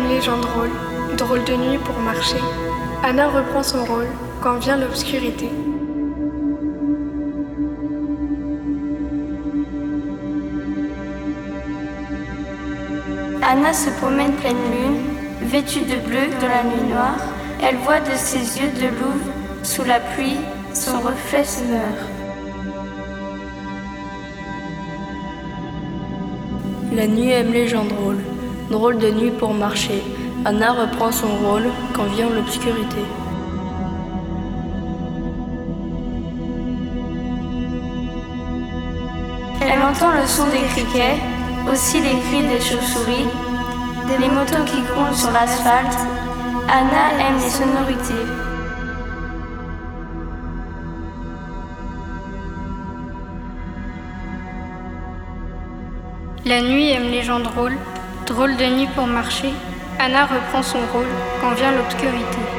Aime les gens drôles, drôle de nuit pour marcher. Anna reprend son rôle quand vient l'obscurité. Anna se promène pleine lune, vêtue de bleu dans la nuit noire. Elle voit de ses yeux de louve, sous la pluie, son reflet se meurt. La nuit aime les gens drôles, drôle de nuit pour marcher. Anna reprend son rôle quand vient l'obscurité. Elle entend le son des criquets, aussi les cris des chauves-souris, des motos qui coulent sur l'asphalte. Anna aime les sonorités. La nuit aime les gens drôles, drôle de nuit pour marcher. Anna reprend son rôle quand vient l'obscurité.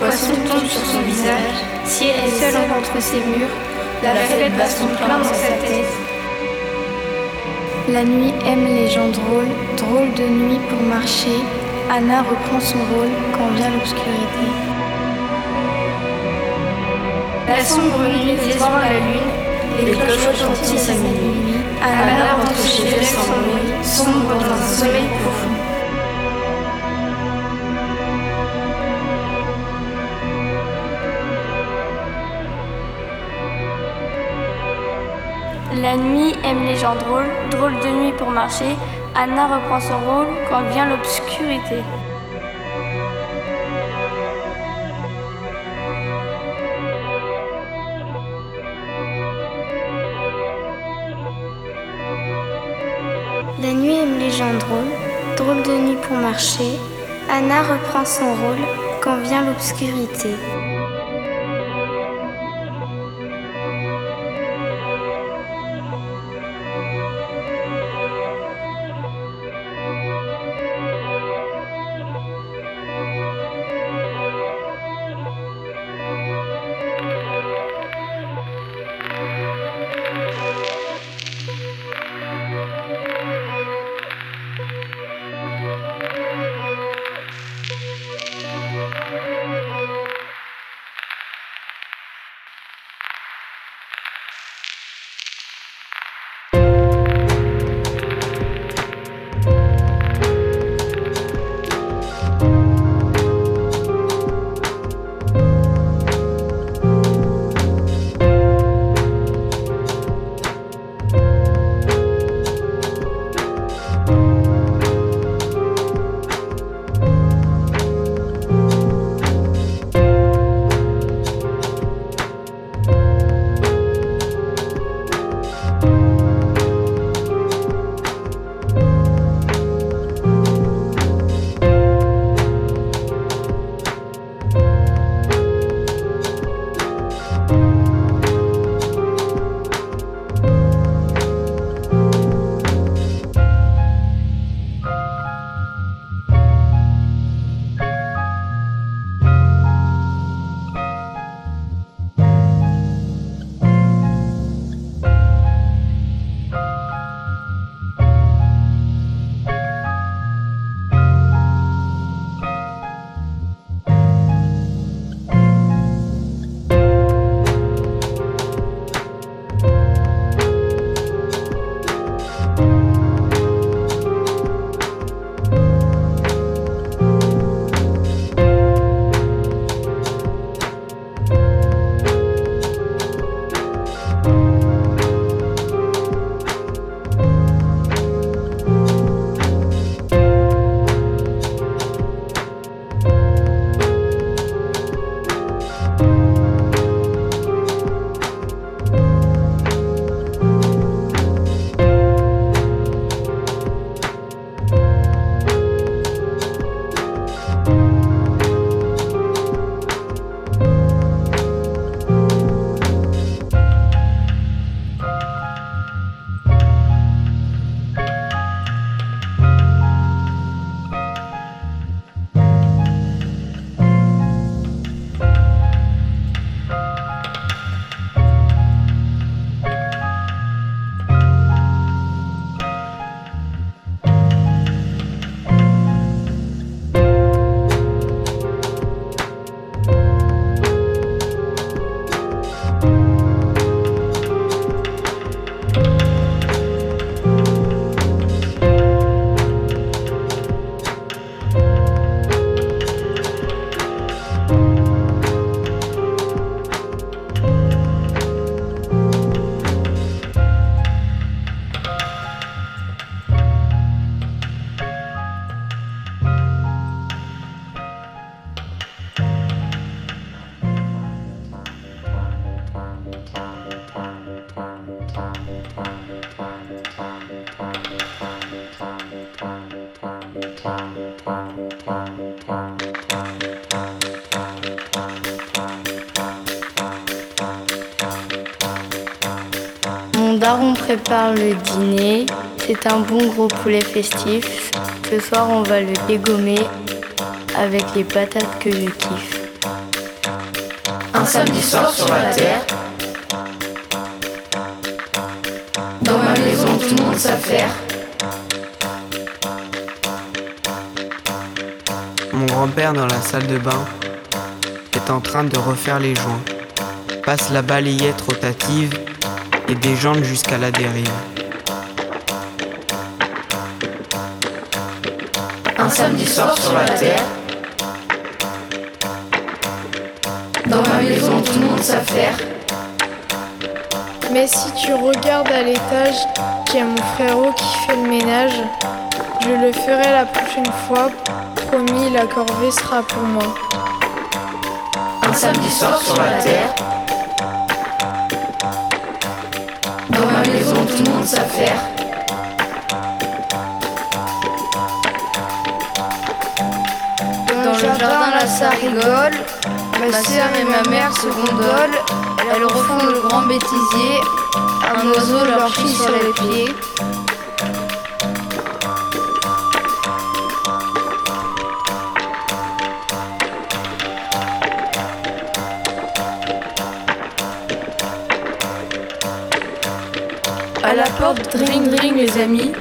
Les poissons tombent sur son visage. Si elle est seule entre ses murs, la fête bat son plein dans sa tête. La nuit aime les gens drôles, drôle de nuit pour marcher. Anna reprend son rôle quand vient l'obscurité. La sombre nuit déçoit la lune, les cloches retentissent à minuit. Anna rentre chez elle sans bruit, sombre dans un sommeil profond. La nuit aime les gens drôles, drôle de nuit pour marcher. Anna reprend son rôle quand vient l'obscurité. La nuit aime les gens drôles, drôle de nuit pour marcher. Anna reprend son rôle quand vient l'obscurité. Daron prépare le dîner, c'est un bon gros poulet festif. Ce soir on va le dégommer avec les patates que je kiffe. Un samedi soir sur la terre, dans ma maison tout le monde s'affaire. Mon grand-père dans la salle de bain est en train de refaire les joints. Passe la balayette rotative et déjante jusqu'à la dérive. Un samedi soir sur la terre, dans ma maison tout le monde s'affaire. Mais si tu regardes à l'étage, qu'il y a mon frérot qui fait le ménage, je le ferai la prochaine fois. Promis, la corvée sera pour moi. Un samedi soir sur la terre, tout le monde s'affaire. Dans le jardin, là, ça rigole. Ma sœur et ma mère se gondolent. Elles refont le grand bêtisier. Un oiseau leur chie sur les pieds. Porte, dring dring les amis,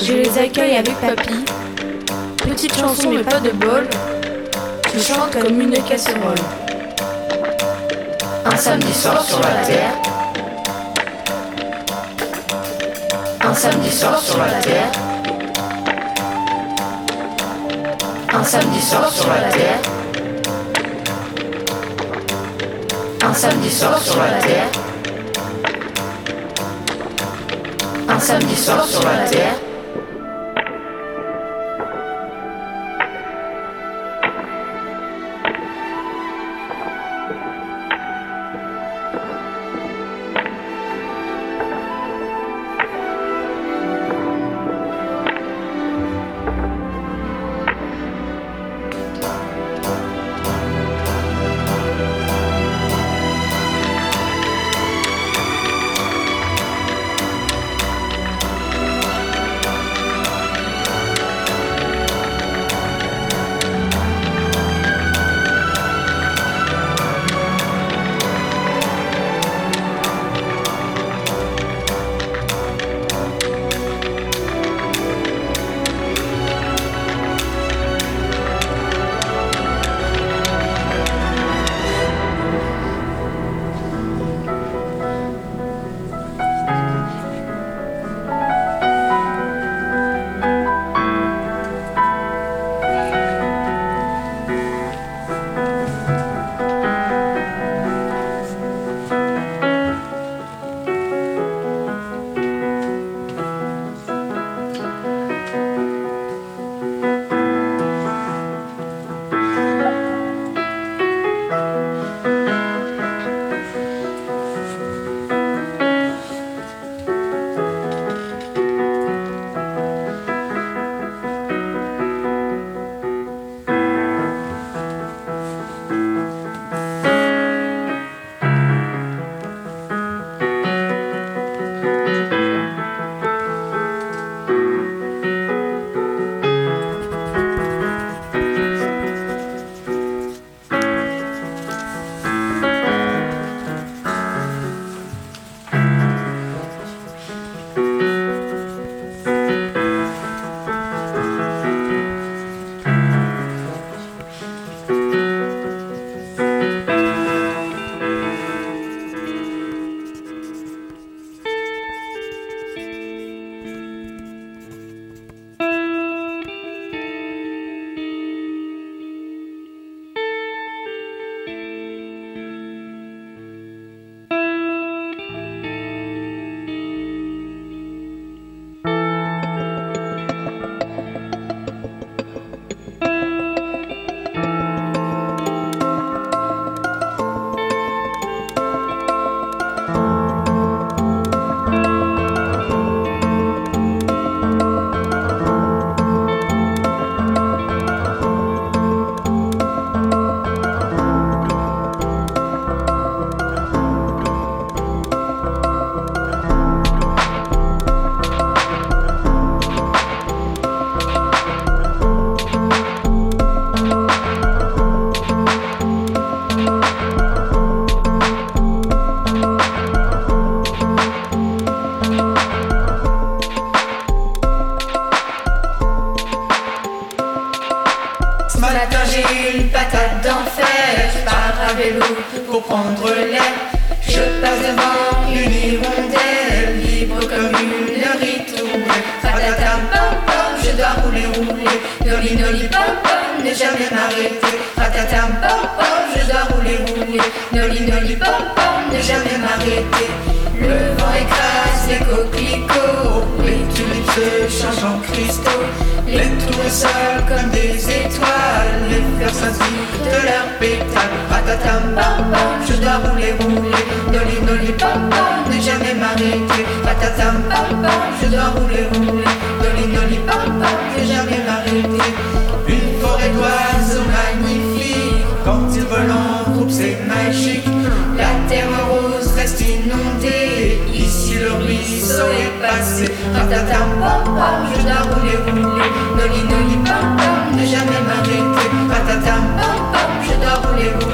je les accueille avec papy. Petite chanson mais pas de bol, je chante comme une casserole. Un samedi soir sur la terre, un samedi soir sur la terre, un samedi soir sur la terre, un samedi soir sur la terre. Un samedi soir sur la terre, Tournesols comme des étoiles, les fleurs s'inspirent de leurs pétales. Patatam pam pam, je dois rouler, rouler. Noli noli pam pam, ne jamais m'arrêter. Patatam pam pam, je dois rouler, rouler. Passé. Patatam pam pam, je rouler, rouler. Noli noli pam pam, ne jamais m'arrêter. Patatam pam pam, je dois rouler,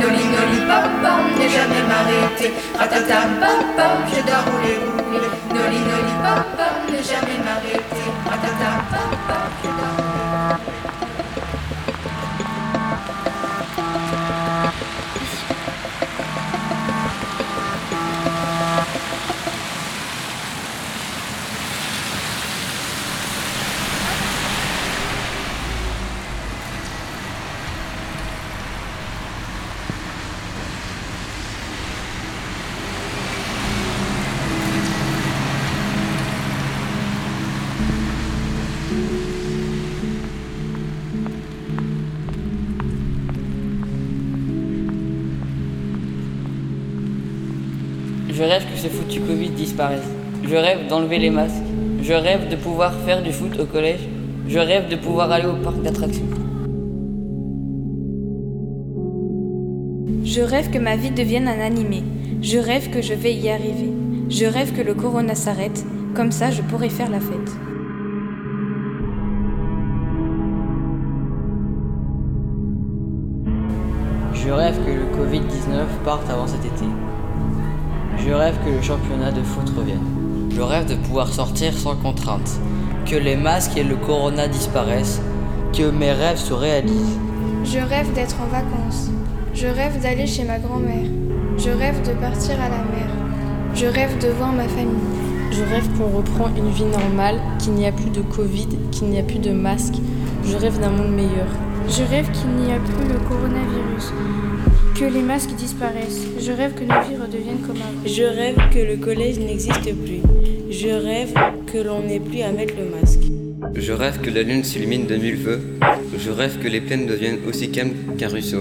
Noli noli pam, ne jamais m'arrêter. Patatam pam pam, je dois rouler, rouler. Noli noli pam, ne jamais m'arrêter. Patatam Covid disparaisse. Je rêve d'enlever les masques. Je rêve de pouvoir faire du foot au collège. Je rêve de pouvoir aller au parc d'attractions. Je rêve que ma vie devienne un animé. Je rêve que je vais y arriver. Je rêve que le corona s'arrête. Comme ça, je pourrai faire la fête. Je rêve que le Covid-19 parte avant cet été. Je rêve que le championnat de foot revienne. Je rêve de pouvoir sortir sans contrainte. Que les masques et le corona disparaissent. Que mes rêves se réalisent. Je rêve d'être en vacances. Je rêve d'aller chez ma grand-mère. Je rêve de partir à la mer. Je rêve de voir ma famille. Je rêve qu'on reprend une vie normale, qu'il n'y a plus de Covid, qu'il n'y a plus de masques. Je rêve d'un monde meilleur. Je rêve qu'il n'y a plus le coronavirus, que les masques disparaissent. Je rêve que nos vies redeviennent comme avant. Je rêve que le collège n'existe plus. Je rêve que l'on n'ait plus à mettre le masque. Je rêve que la lune s'illumine de mille feux. Je rêve que les plaines deviennent aussi calmes qu'un ruisseau.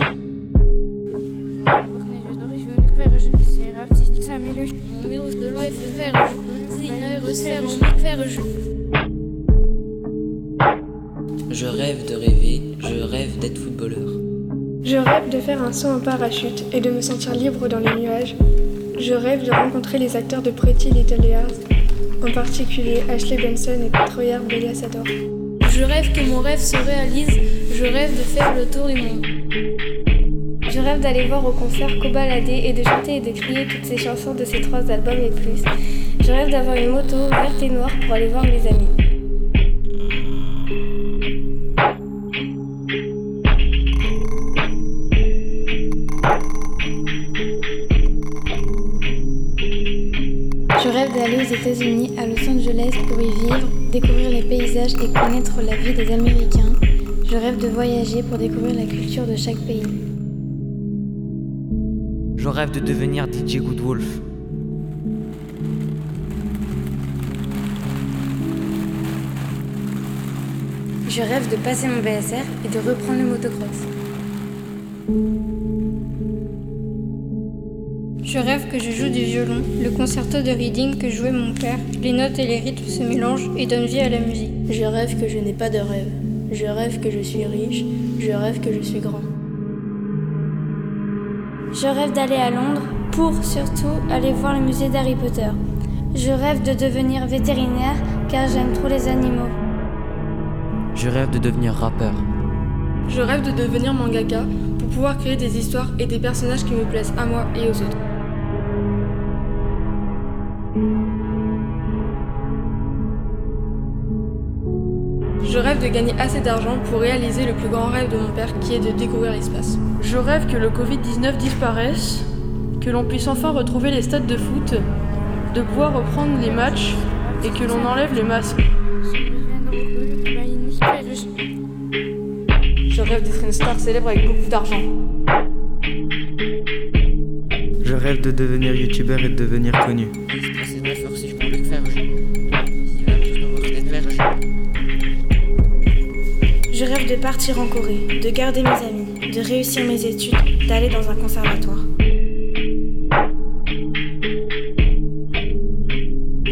Je rêve de rêver, je rêve d'être footballeur. Je rêve de faire un saut en parachute et de me sentir libre dans les nuages. Je rêve de rencontrer les acteurs de Pretty Little Liars, en particulier Ashley Benson et Troyer Belliasador. Je rêve que mon rêve se réalise, je rêve de faire le tour du monde. Je rêve d'aller voir au concert Cobalader et de chanter et de crier toutes ces chansons de ces trois albums et plus. Je rêve d'avoir une moto verte et noire pour aller voir mes amis. et connaître la vie des Américains, je rêve de voyager pour découvrir la culture de chaque pays. Je rêve de devenir DJ Goodwolf. Je rêve de passer mon BSR et de reprendre le motocross. Je rêve que je joue du violon, le concerto de reading que jouait mon père, les notes et les rythmes se mélangent et donnent vie à la musique. Je rêve que je n'ai pas de rêve. Je rêve que je suis riche. Je rêve que je suis grand. Je rêve d'aller à Londres pour surtout aller voir le musée d'Harry Potter. Je rêve de devenir vétérinaire car j'aime trop les animaux. Je rêve de devenir rappeur. Je rêve de devenir mangaka pour pouvoir créer des histoires et des personnages qui me plaisent à moi et aux autres. De gagner assez d'argent pour réaliser le plus grand rêve de mon père qui est de découvrir l'espace. Je rêve que le Covid-19 disparaisse, que l'on puisse enfin retrouver les stades de foot, de pouvoir reprendre les matchs et que l'on enlève les masques. Je rêve d'être une star célèbre avec beaucoup d'argent. Je rêve de devenir youtubeur et de devenir connu. De partir en Corée, de garder mes amis, de réussir mes études, d'aller dans un conservatoire.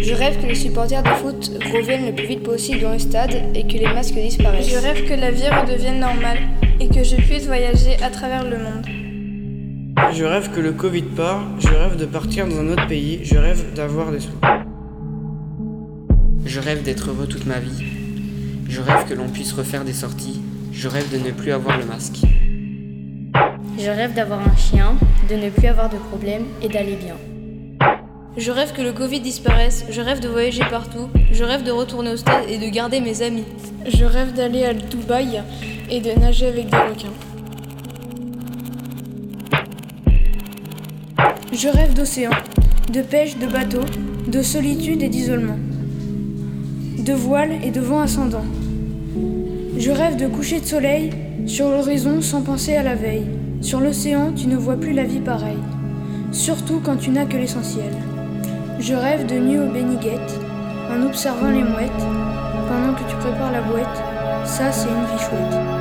Je rêve que les supporters de foot reviennent le plus vite possible dans le stade et que les masques disparaissent. Je rêve que la vie redevienne normale et que je puisse voyager à travers le monde. Je rêve que le Covid part, je rêve de partir dans un autre pays, je rêve d'avoir des sous. Je rêve d'être heureux toute ma vie. Je rêve que l'on puisse refaire des sorties. Je rêve de ne plus avoir le masque. Je rêve d'avoir un chien, de ne plus avoir de problèmes et d'aller bien. Je rêve que le Covid disparaisse, je rêve de voyager partout, je rêve de retourner au stade et de garder mes amis. Je rêve d'aller à Dubaï et de nager avec des requins. Je rêve d'océan, de pêche, de bateau, de solitude et d'isolement, de voile et de vent ascendant. Je rêve de coucher de soleil sur l'horizon sans penser à la veille. Sur l'océan, tu ne vois plus la vie pareille, surtout quand tu n'as que l'essentiel. Je rêve de nuit au Béniguette, en observant les mouettes, pendant que tu prépares la boîte. Ça, c'est une vie chouette.